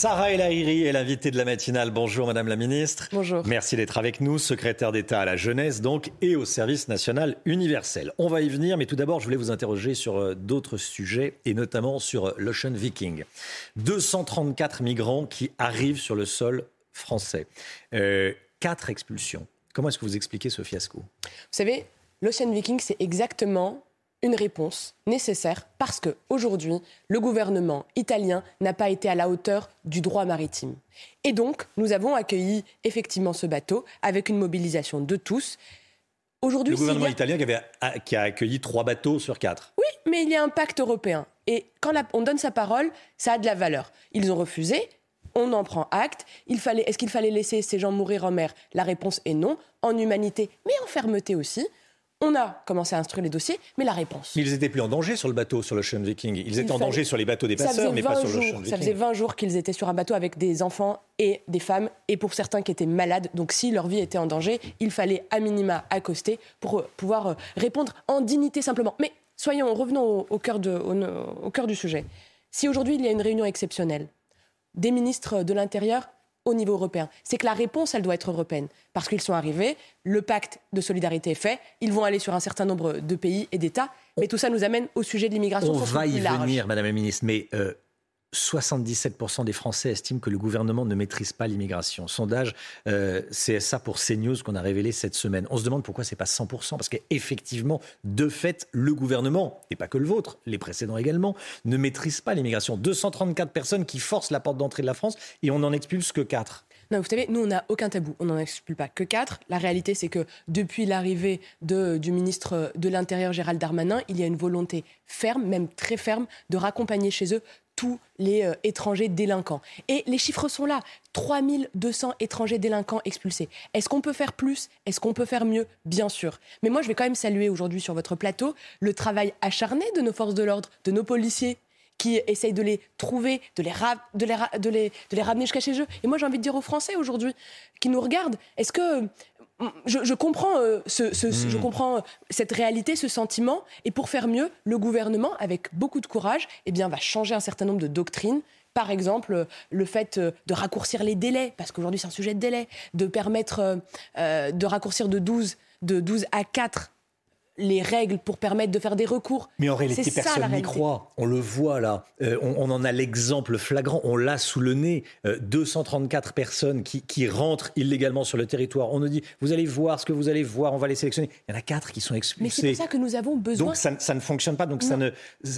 Sarah El est l'invitée de la matinale. Bonjour Madame la Ministre. Bonjour. Merci d'être avec nous, secrétaire d'État à la jeunesse donc et au service national universel. On va y venir, mais tout d'abord je voulais vous interroger sur euh, d'autres sujets et notamment sur euh, l'Ocean Viking. 234 migrants qui arrivent sur le sol français. Euh, quatre expulsions. Comment est-ce que vous expliquez ce fiasco? Vous savez, l'Ocean Viking, c'est exactement une réponse nécessaire parce que aujourd'hui, le gouvernement italien n'a pas été à la hauteur du droit maritime. Et donc, nous avons accueilli effectivement ce bateau avec une mobilisation de tous. Aujourd'hui, Le gouvernement a- italien qui, avait- a- qui a accueilli trois bateaux sur quatre. Oui, mais il y a un pacte européen. Et quand la- on donne sa parole, ça a de la valeur. Ils ont refusé. On en prend acte. Il fallait, est-ce qu'il fallait laisser ces gens mourir en mer? La réponse est non. En humanité, mais en fermeté aussi. On a commencé à instruire les dossiers, mais la réponse. Mais ils étaient plus en danger sur le bateau, sur l'Ocean Viking. Ils étaient Il en fallait- danger sur les bateaux des passeurs, mais pas 20 sur l'Ocean Viking. ça faisait 20 jours qu'ils étaient sur un bateau avec des enfants et des femmes, et pour certains qui étaient malades. Donc si leur vie était en danger, il fallait à minima accoster pour euh, pouvoir euh, répondre en dignité simplement. Mais soyons, revenons au, au cœur, de- au, au cœur du sujet. Si aujourd'hui il y a une réunion exceptionnelle des ministres de l'Intérieur au niveau européen, c'est que la réponse, elle doit être européenne. Parce qu'ils sont arrivés, le pacte de solidarité est fait, ils vont aller sur un certain nombre de pays et d'États, mais tout ça nous amène au sujet de l'immigration. On va y large. venir, Madame la Ministre, mais euh, 77% des Français estiment que le gouvernement ne maîtrise pas l'immigration. Sondage euh, CSA pour CNews qu'on a révélé cette semaine. On se demande pourquoi c'est pas 100%, parce qu'effectivement, de fait, le gouvernement, et pas que le vôtre, les précédents également, ne maîtrise pas l'immigration. 234 personnes qui forcent la porte d'entrée de la France et on n'en expulse que 4. Non, vous savez, nous, on n'a aucun tabou. On n'en expulse pas que quatre. La réalité, c'est que depuis l'arrivée du ministre de l'Intérieur, Gérald Darmanin, il y a une volonté ferme, même très ferme, de raccompagner chez eux tous les euh, étrangers délinquants. Et les chiffres sont là. 3200 étrangers délinquants expulsés. Est-ce qu'on peut faire plus? Est-ce qu'on peut faire mieux? Bien sûr. Mais moi, je vais quand même saluer aujourd'hui sur votre plateau le travail acharné de nos forces de l'ordre, de nos policiers qui essayent de les trouver, de les, ra- de les, ra- de les, de les ramener jusqu'à chez eux. Et moi, j'ai envie de dire aux Français aujourd'hui qui nous regardent, est-ce que je, je comprends, euh, ce, ce- ce- je comprends euh, cette réalité, ce sentiment, et pour faire mieux, le gouvernement, avec beaucoup de courage, eh bien, va changer un certain nombre de doctrines. Par exemple, euh, le fait de raccourcir les délais, parce qu'aujourd'hui c'est un sujet de délai, de permettre euh, de raccourcir de 12, de 12 à 4 les règles pour permettre de faire des recours. Mais en réalité, personne n'y croit. On le voit là. Euh, on, on en a l'exemple flagrant. On l'a sous le nez. Euh, 234 personnes qui, qui rentrent illégalement sur le territoire. On nous dit, vous allez voir ce que vous allez voir, on va les sélectionner. Il y en a quatre qui sont Mais c'est expulsés. pour ça que nous avons besoin. Donc ça, ça ne fonctionne pas. Donc ça ne,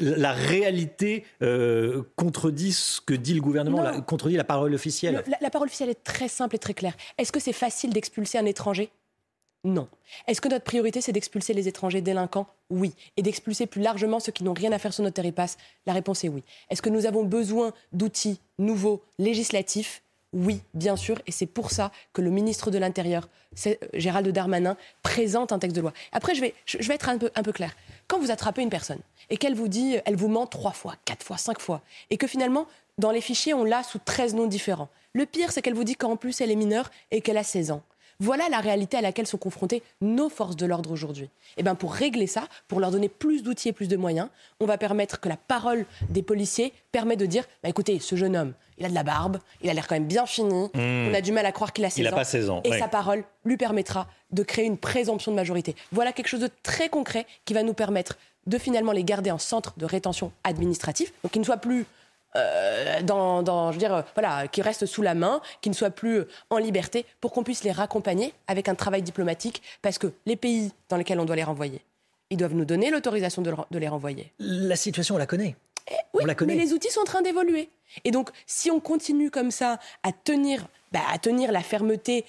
la réalité euh, contredit ce que dit le gouvernement, la- contredit la parole officielle. Le- la, la parole officielle est très simple et très claire. Est-ce que c'est facile d'expulser un étranger? Non. Est-ce que notre priorité, c'est d'expulser les étrangers délinquants? Oui. Et d'expulser plus largement ceux qui n'ont rien à faire sur notre territoire La réponse est oui. Est-ce que nous avons besoin d'outils nouveaux, législatifs? Oui, bien sûr, et c'est pour ça que le ministre de l'Intérieur, euh, Gérald Darmanin, présente un texte de loi. Après, je vais, être un peu, un peu clair. Quand vous attrapez une personne et qu'elle vous dit, elle vous ment trois fois, quatre fois, cinq fois, et que finalement, dans les fichiers, on l'a sous 13 noms différents. Le pire, c'est qu'elle vous dit qu'en plus, elle est mineure et qu'elle a 16 ans. Voilà la réalité à laquelle sont confrontées nos forces de l'ordre aujourd'hui. Et bien pour régler ça, pour leur donner plus d'outils et plus de moyens, on va permettre que la parole des policiers permet de dire bah, écoutez, ce jeune homme, il a de la barbe, il a l'air quand même bien fini, on a du mal à croire qu'il a 16 Il ans. a pas 16 ans, Et sa parole lui permettra de créer une présomption de majorité. Voilà quelque chose de très concret qui va nous permettre de finalement les garder en centre de rétention administratif, donc qu'ils ne soient plus euh, dans, dans- je veux dire, euh, voilà, qui restent sous la main, qui ne soient plus euh, en liberté, pour qu'on puisse les raccompagner avec un travail diplomatique, parce que les pays dans lesquels on doit les renvoyer, ils doivent nous donner l'autorisation de, le- de les renvoyer. La situation, on la connaît. Oui, On la connaît. mais les outils sont en train d'évoluer. Et donc, si on continue comme ça à tenir, bah, à tenir la fermeté,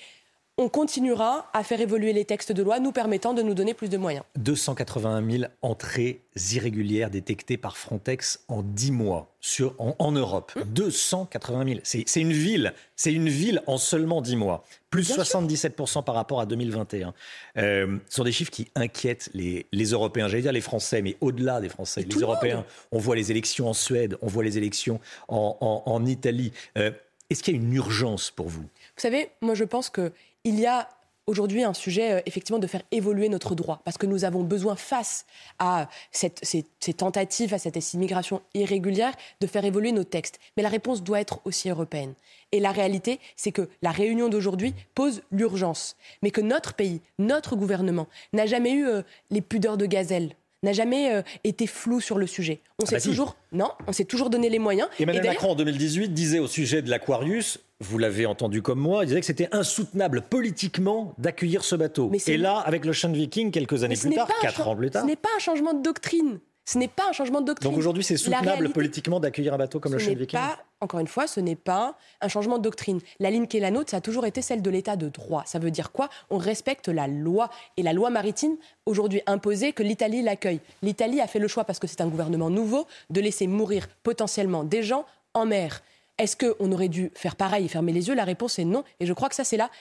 on continuera à faire évoluer les textes de loi nous permettant de nous donner plus de moyens. 281 000 entrées irrégulières détectées par Frontex en 10 mois sur, en, Europe. 280 000. C'est une ville. C'est une ville en seulement 10 mois. Plus 77% par rapport à 2021. Euh, ce sont des chiffres qui inquiètent les, Européens. J'allais dire les Français, mais au-delà des Français. les Européens, on voit les élections en Suède, on voit les élections en, Italie. Euh, est-ce qu'il y a une urgence pour vous? Vous savez, moi je pense que il y a aujourd'hui un sujet euh, effectivement de faire évoluer notre droit parce que nous avons besoin face à cette, ces, tentatives, à cette immigration irrégulière, de faire évoluer nos textes. Mais la réponse doit être aussi européenne. Et la réalité, c'est que la réunion d'aujourd'hui pose l'urgence, mais que notre pays, notre gouvernement n'a jamais eu euh, les pudeurs de gazelle n'a jamais euh, été flou sur le sujet. On ah s'est bah toujours non, on s'est toujours donné les moyens. Emmanuel Macron en 2018 disait au sujet de l'Aquarius, vous l'avez entendu comme moi, il disait que c'était insoutenable politiquement d'accueillir ce bateau. Et là, avec l'Ocean Viking, quelques années plus tard, quatre ans plus tard, ce n'est pas un changement de doctrine. Ce n'est pas un changement de doctrine. Donc aujourd'hui, c'est soutenable politiquement d'accueillir un bateau comme le Chêne Viking pas, Encore une fois, ce n'est pas un changement de doctrine. La ligne qui est la nôtre, ça a toujours été celle de l'état de droit. Ça veut dire quoi? On respecte la loi. Et la loi maritime, aujourd'hui imposée, que l'Italie l'accueille. L'Italie a fait le choix, parce que c'est un gouvernement nouveau, de laisser mourir potentiellement des gens en mer. Est-ce qu'on aurait dû faire pareil et fermer les yeux? La réponse est non. Et je crois que ça, c'est là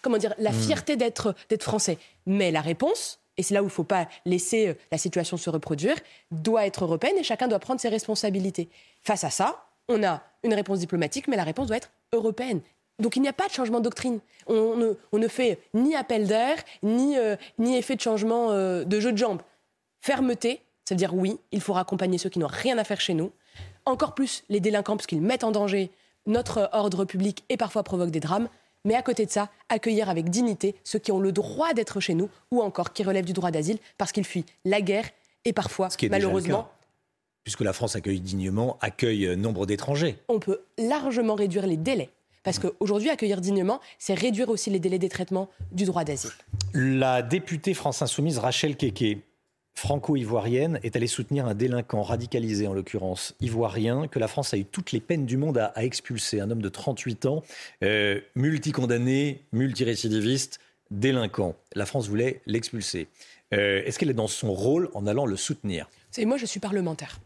comment dire, la hmm. fierté d'être français. Mais la réponse, et c'est là où il ne faut pas laisser euh, la situation se reproduire, doit être européenne et chacun doit prendre ses responsabilités. Face à ça, on a une réponse diplomatique, mais la réponse doit être européenne. Donc il n'y a pas de changement de doctrine. On ne, fait ni appel d'air, ni, euh, effet de changement euh, de jeu de jambes. Fermeté, cest à dire oui, il faut accompagner ceux qui n'ont rien à faire chez nous. Encore plus les délinquants, parce qu'ils mettent en danger notre ordre public et parfois provoquent des drames mais à côté de ça, accueillir avec dignité ceux qui ont le droit d'être chez nous ou encore qui relèvent du droit d'asile parce qu'ils fuient la guerre et parfois, malheureusement, puisque la France accueille dignement, accueille euh, nombre d'étrangers. On peut largement réduire les délais. Parce qu'aujourd'hui, accueillir dignement, c'est réduire aussi les délais des traitements du droit d'asile. La députée France Insoumise Rachel Keke franco-ivoirienne est allée soutenir un délinquant radicalisé, en l'occurrence ivoirien, que la France a eu toutes les peines du monde à, expulser. Un homme de 38 ans, euh, multicondamné, multirécidiviste, délinquant. La France voulait l'expulser. Euh, est-ce qu'elle est dans son rôle en allant le soutenir? C'est moi, je suis parlementaire.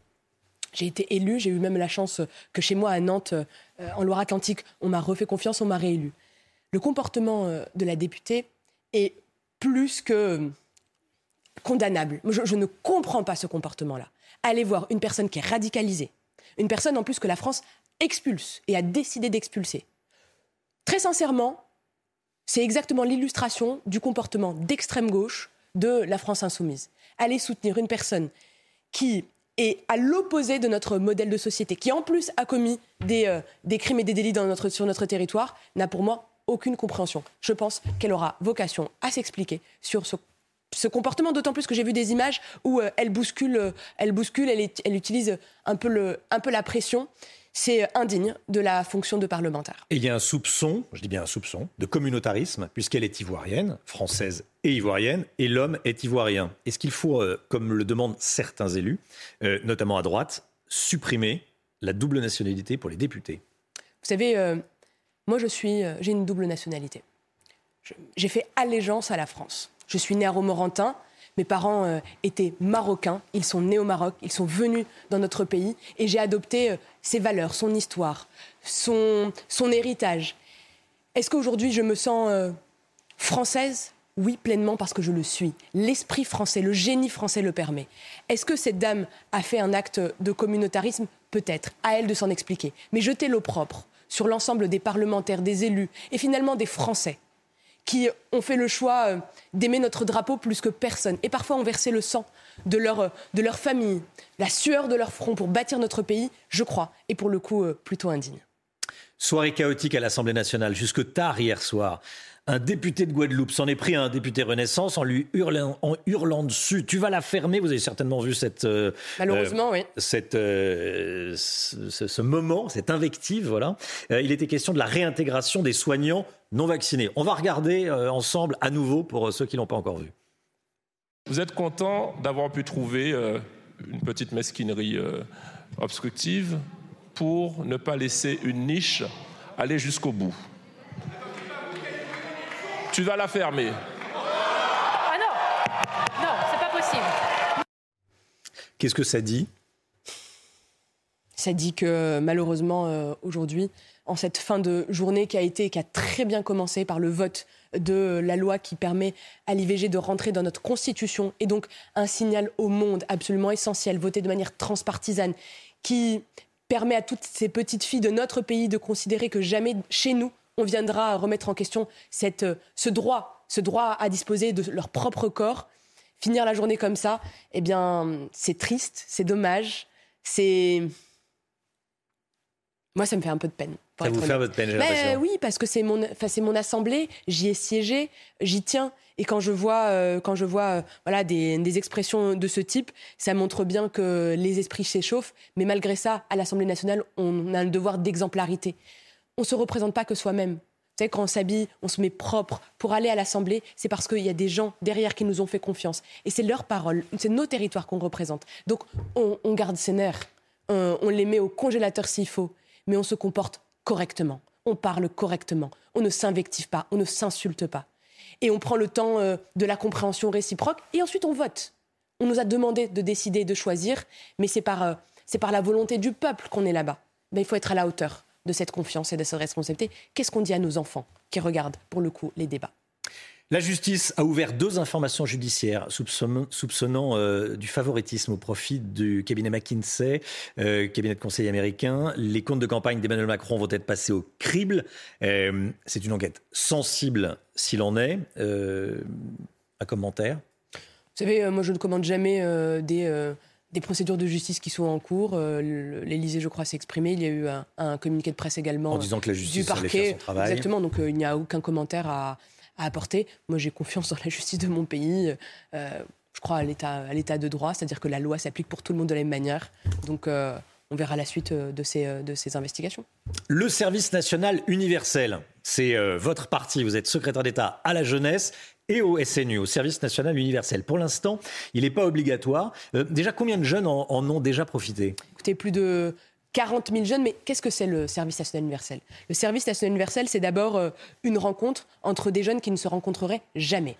J'ai été élu, j'ai eu même la chance que chez moi à Nantes, euh, en Loire-Atlantique, on m'a refait confiance, on m'a réélu. Le comportement de la députée est plus que condamnable. Je, ne comprends pas ce comportement-là. Allez voir une personne qui est radicalisée, une personne en plus que la France expulse et a décidé d'expulser. Très sincèrement, c'est exactement l'illustration du comportement d'extrême gauche de la France insoumise. Allez soutenir une personne qui est à l'opposé de notre modèle de société, qui en plus a commis des, euh, crimes et des délits sur notre territoire, n'a pour moi aucune compréhension. Je pense qu'elle aura vocation à s'expliquer sur ce ce comportement, d'autant plus que j'ai vu des images où euh, elle bouscule, euh, elle bouscule, elle, elle utilise un peu, le, un peu la pression. C'est indigne de la fonction de parlementaire. Et il y a un soupçon, je dis bien un soupçon, de communautarisme, puisqu'elle est ivoirienne, française et ivoirienne, et l'homme est ivoirien. Est-ce qu'il faut, euh, comme le demandent certains élus, notamment à droite, supprimer la double nationalité pour les députés? Vous savez, moi je suis, j'ai une double nationalité. J'ai fait allégeance à la France. Je suis née à Romorantin. Mes parents euh, étaient marocains, ils sont nés au Maroc, ils sont venus dans notre pays et j'ai adopté euh, ses valeurs, son histoire, son, son héritage. Est-ce qu'aujourd'hui je me sens euh, française? Oui, pleinement parce que je le suis. L'esprit français, le génie français le permet. Est-ce que cette dame a fait un acte de communautarisme? Peut-être, à elle de s'en expliquer. Mais jeter l'opprobre sur l'ensemble des parlementaires, des élus et finalement des Français qui ont fait le choix euh, d'aimer notre drapeau plus que personne, et parfois ont versé le sang de leur, euh, de leur famille, la sueur de leur front pour bâtir notre pays, je crois, et pour le coup euh, plutôt indigne. Soirée chaotique à l'Assemblée nationale, jusque tard hier soir. Un député de Guadeloupe s'en est pris à un député Renaissance en lui hurlant, en hurlant dessus. Tu vas la fermer. Vous avez certainement vu cette malheureusement oui. Cette, ce, ce, moment, cette invective. Voilà. il était question de la réintégration des soignants non vaccinés. On va regarder euh, ensemble à nouveau pour euh, ceux qui ne l'ont pas encore vu. Vous êtes content d'avoir pu trouver euh, une petite mesquinerie obstructive pour ne pas laisser une niche aller jusqu'au bout? Tu vas la fermer. Ah non Non, c'est pas possible. Qu'est-ce que ça dit Ça dit que malheureusement, euh, aujourd'hui, en cette fin de journée qui a été, qui a très bien commencé par le vote de la loi qui permet à l'IVG de rentrer dans notre constitution et donc un signal au monde absolument essentiel, voté de manière transpartisane, qui permet à toutes ces petites filles de notre pays de considérer que jamais chez nous on viendra remettre en question cette, ce droit, ce droit à disposer de leur propre corps. Finir la journée comme ça, eh bien, c'est triste, c'est dommage, c'est moi, ça me fait un peu de peine. Ça vous fait votre peine, j'ai l'impression. Oui, parce que c'est mon, c'est mon assemblée, j'y ai siégé, j'y tiens. Et quand je vois, euh, quand je vois euh, voilà, des, des, expressions de ce type, ça montre bien que les esprits s'échauffent. Mais malgré ça, à l'Assemblée nationale, on a le devoir d'exemplarité. On ne se représente pas que soi-même. Quand on s'habille, on se met propre pour aller à l'Assemblée, c'est parce qu'il y a des gens derrière qui nous ont fait confiance. Et c'est leur parole, c'est nos territoires qu'on représente. Donc on, garde ses nerfs, on, les met au congélateur s'il faut mais on se comporte correctement, on parle correctement, on ne s'invective pas, on ne s'insulte pas. Et on prend le temps euh, de la compréhension réciproque et ensuite on vote. On nous a demandé de décider, de choisir, mais c'est par, euh, par la volonté du peuple qu'on est là-bas. Ben, il faut être à la hauteur de cette confiance et de cette responsabilité. Qu'est-ce qu'on dit à nos enfants qui regardent, pour le coup, les débats? La justice a ouvert deux informations judiciaires soupçonnant, euh, du favoritisme au profit du cabinet McKinsey, euh, cabinet de conseil américain. Les comptes de campagne d'Emmanuel Macron vont être passés au crible. Euh, c'est une enquête sensible s'il en est. un commentaire? Vous savez, moi je ne commande jamais des des procédures de justice qui sont en cours. L'Élysée, je crois, s'est exprimé. Il y a eu un, communiqué de presse également en disant que la justice du parquet. Son travail. Exactement. Donc il n'y a aucun commentaire à, à apporter. Moi, j'ai confiance dans la justice de mon pays. Euh, je crois à l'état de droit, c'est-à-dire que la loi s'applique pour tout le monde de la même manière. Donc, euh, on verra la suite euh, de ces, de ces investigations. Le service national universel, c'est votre parti. Vous êtes secrétaire d'État à la jeunesse et au SNU, au service national universel. Pour l'instant, il n'est pas obligatoire. déjà, combien de jeunes en, ont déjà profité? Écoutez, plus de 40 000 jeunes, mais qu'est-ce que c'est le service national universel? Le service national universel, c'est d'abord euh, une rencontre entre des jeunes qui ne se rencontreraient jamais.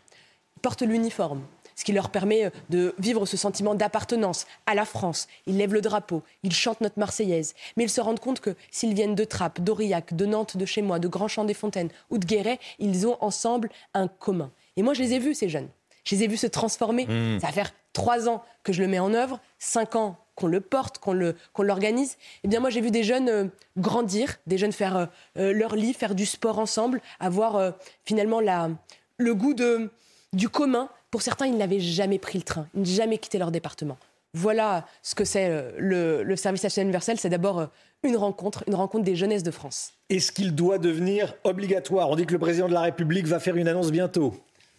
Ils portent l'uniforme, ce qui leur permet euh, de vivre ce sentiment d'appartenance à la France. Ils lèvent le drapeau, ils chantent notre Marseillaise, mais ils se rendent compte que s'ils viennent de Trappes, d'Aurillac, de Nantes, de chez moi, de Grand-Champ-des-Fontaines ou de Guéret, ils ont ensemble un commun. Et moi, je les ai vus, ces jeunes. Je les ai vus se transformer. Mmh. Ça va faire trois ans que je le mets en œuvre, cinq ans qu'on le porte, qu'on l'organise. eh bien, moi, j'ai vu des jeunes euh, grandir, des jeunes faire euh, euh, leur lit, faire du sport ensemble, avoir finalement la, le goût de, du commun. Pour certains, ils n'avaient jamais pris le train, ils n'avaient jamais quitté leur département. Voilà ce que c'est le, le, service national universel. C'est d'abord une rencontre, une rencontre des jeunesses de France. Est-ce qu'il doit devenir obligatoire? On dit que le président de la République va faire une annonce bientôt.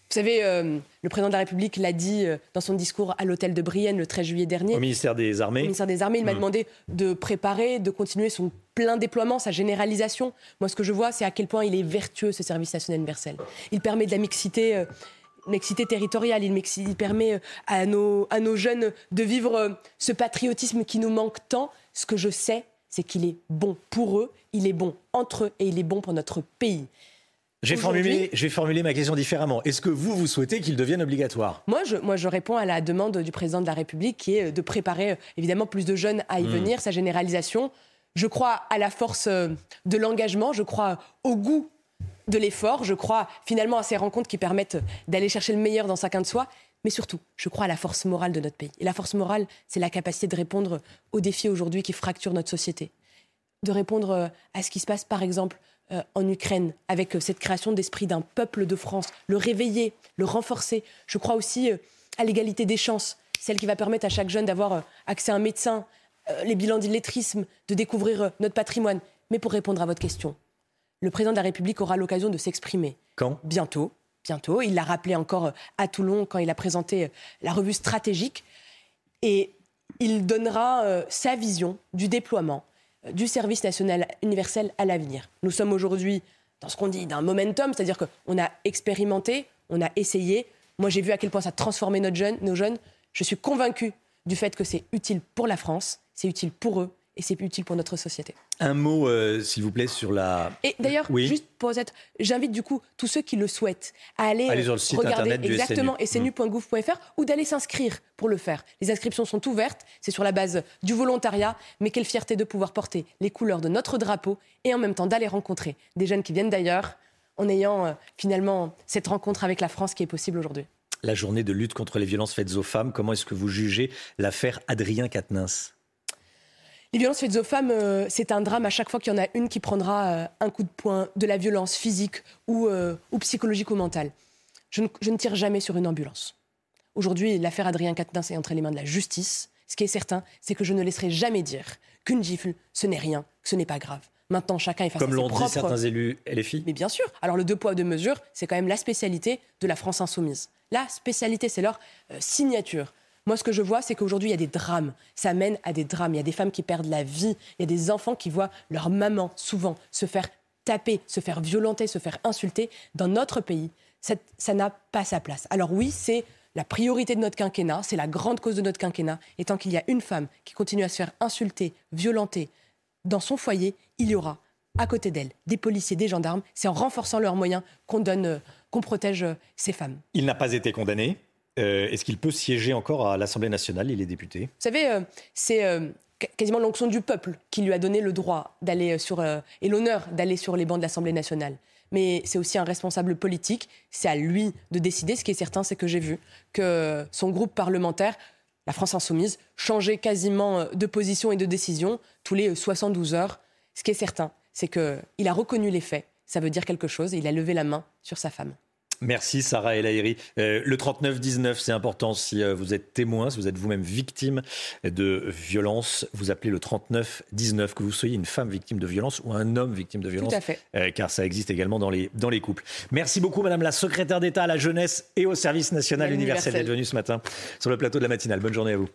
Vous savez, euh, le président de la République l'a dit euh, dans son discours à l'hôtel de Brienne le 13 juillet dernier. Au ministère des Armées. Au ministère des Armées, il m'a hmm. demandé de préparer, de continuer son plein déploiement, sa généralisation. Moi, ce que je vois, c'est à quel point il est vertueux, ce service national universel. Il permet de la mixité. Euh, mixité territoriale, il, il permet à nos, à nos jeunes de vivre ce patriotisme qui nous manque tant. Ce que je sais, c'est qu'il est bon pour eux, il est bon entre eux et il est bon pour notre pays. J'ai formulé, formulé, ma question différemment. Est-ce que vous, vous souhaitez qu'il devienne obligatoire? Moi je, moi, je réponds à la demande du président de la République qui est de préparer euh, évidemment plus de jeunes à y hmm. venir, sa généralisation. Je crois à la force euh, de l'engagement, je crois au goût de l'effort, je crois finalement à ces rencontres qui permettent d'aller chercher le meilleur dans chacun de soi. Mais surtout, je crois à la force morale de notre pays. Et la force morale, c'est la capacité de répondre aux défis aujourd'hui qui fracturent notre société. De répondre euh, à ce qui se passe, par exemple, euh, en Ukraine, avec euh, cette création d'esprit d'un peuple de France, le réveiller, le renforcer. Je crois aussi euh, à l'égalité des chances, celle qui va permettre à chaque jeune d'avoir accès à un médecin, les bilans d'illettrisme, de découvrir notre patrimoine. Mais pour répondre à votre question, le président de la République aura l'occasion de s'exprimer. Quand? Bientôt. Bientôt. Il l'a rappelé encore à Toulon quand il a présenté la revue stratégique. Et il donnera sa vision du déploiement du service national universel à l'avenir. Nous sommes aujourd'hui dans ce qu'on dit d'un momentum, c'est-à-dire qu'on a expérimenté, on a essayé. Moi, j'ai vu à quel point ça transformait notre jeune, nos jeunes. Je suis convaincue du fait que c'est utile pour la France, c'est utile pour eux et c'est utile pour notre société. Un mot, euh, s'il vous plaît, sur la. Et d'ailleurs, juste pour être, j'invite du coup tous ceux qui le souhaitent à aller, sur le site regarder internet exactement snu.gouv.fr ou d'aller s'inscrire pour le faire. Les inscriptions sont ouvertes, c'est sur la base du volontariat, mais quelle fierté de pouvoir porter les couleurs de notre drapeau et en même temps d'aller rencontrer des jeunes qui viennent d'ailleurs en ayant euh, finalement cette rencontre avec la France qui est possible aujourd'hui. La journée de lutte contre les violences faites aux femmes, comment est-ce que vous jugez l'affaire Adrien Quatennens? Les violences faites aux femmes, euh, c'est un drame à chaque fois qu'il y en a une qui prendra euh, un coup de poing, de la violence physique ou, ou psychologique ou mentale. Je ne, je ne, tire jamais sur une ambulance. Aujourd'hui, l'affaire Adrien Quatennens est entre les mains de la justice. Ce qui est certain, c'est que je ne laisserai jamais dire qu'une gifle, ce n'est rien, que ce n'est pas grave. Maintenant, chacun est face Comme à ses l'ont propres... dit certains élus LFI Mais bien sûr. Alors, le deux poids, deux mesures, c'est quand même la spécialité de la France insoumise. La spécialité, c'est leur euh, signature. Moi, ce que je vois, c'est qu'aujourd'hui, il y a des drames. Ça mène à des drames. Il y a des femmes qui perdent la vie. Il y a des enfants qui voient leur maman, souvent, se faire taper, se faire violenter, se faire insulter. Dans notre pays, ça n'a pas sa place. Alors oui, c'est la priorité de notre quinquennat, c'est la grande cause de notre quinquennat. Et tant qu'il y a une femme qui continue à se faire insulter, violenter dans son foyer, il y aura à côté d'elle des policiers, des gendarmes. C'est en renforçant leurs moyens qu'on donne, euh, qu'on protège euh, ces femmes. Il n'a pas été condamné. Euh, Est-ce qu'il peut siéger encore à l'Assemblée nationale Il est député? Vous savez, euh, c'est euh, quasiment l'onction du peuple qui lui a donné le droit d'aller sur et l'honneur d'aller sur les bancs de l'Assemblée nationale mais c'est aussi un responsable politique. C'est à lui de décider. Ce qui est certain, c'est que j'ai vu que son groupe parlementaire, la France Insoumise, changeait quasiment de position et de décision tous les 72 heures. Ce qui est certain, c'est qu'il a reconnu les faits. Ça veut dire quelque chose et il a levé la main sur sa femme. Merci Sarah El Euh, le 39-19, c'est important si euh, vous êtes témoin, si vous êtes vous-même victime de violence, vous appelez le 39-19, que vous soyez une femme victime de violence ou un homme victime de violence. Tout à fait. Euh, car ça existe également dans les, dans les couples. Merci beaucoup Madame la secrétaire d'État à la jeunesse et au service national universel d'être venue ce matin sur le plateau de la matinale. Bonne journée à vous.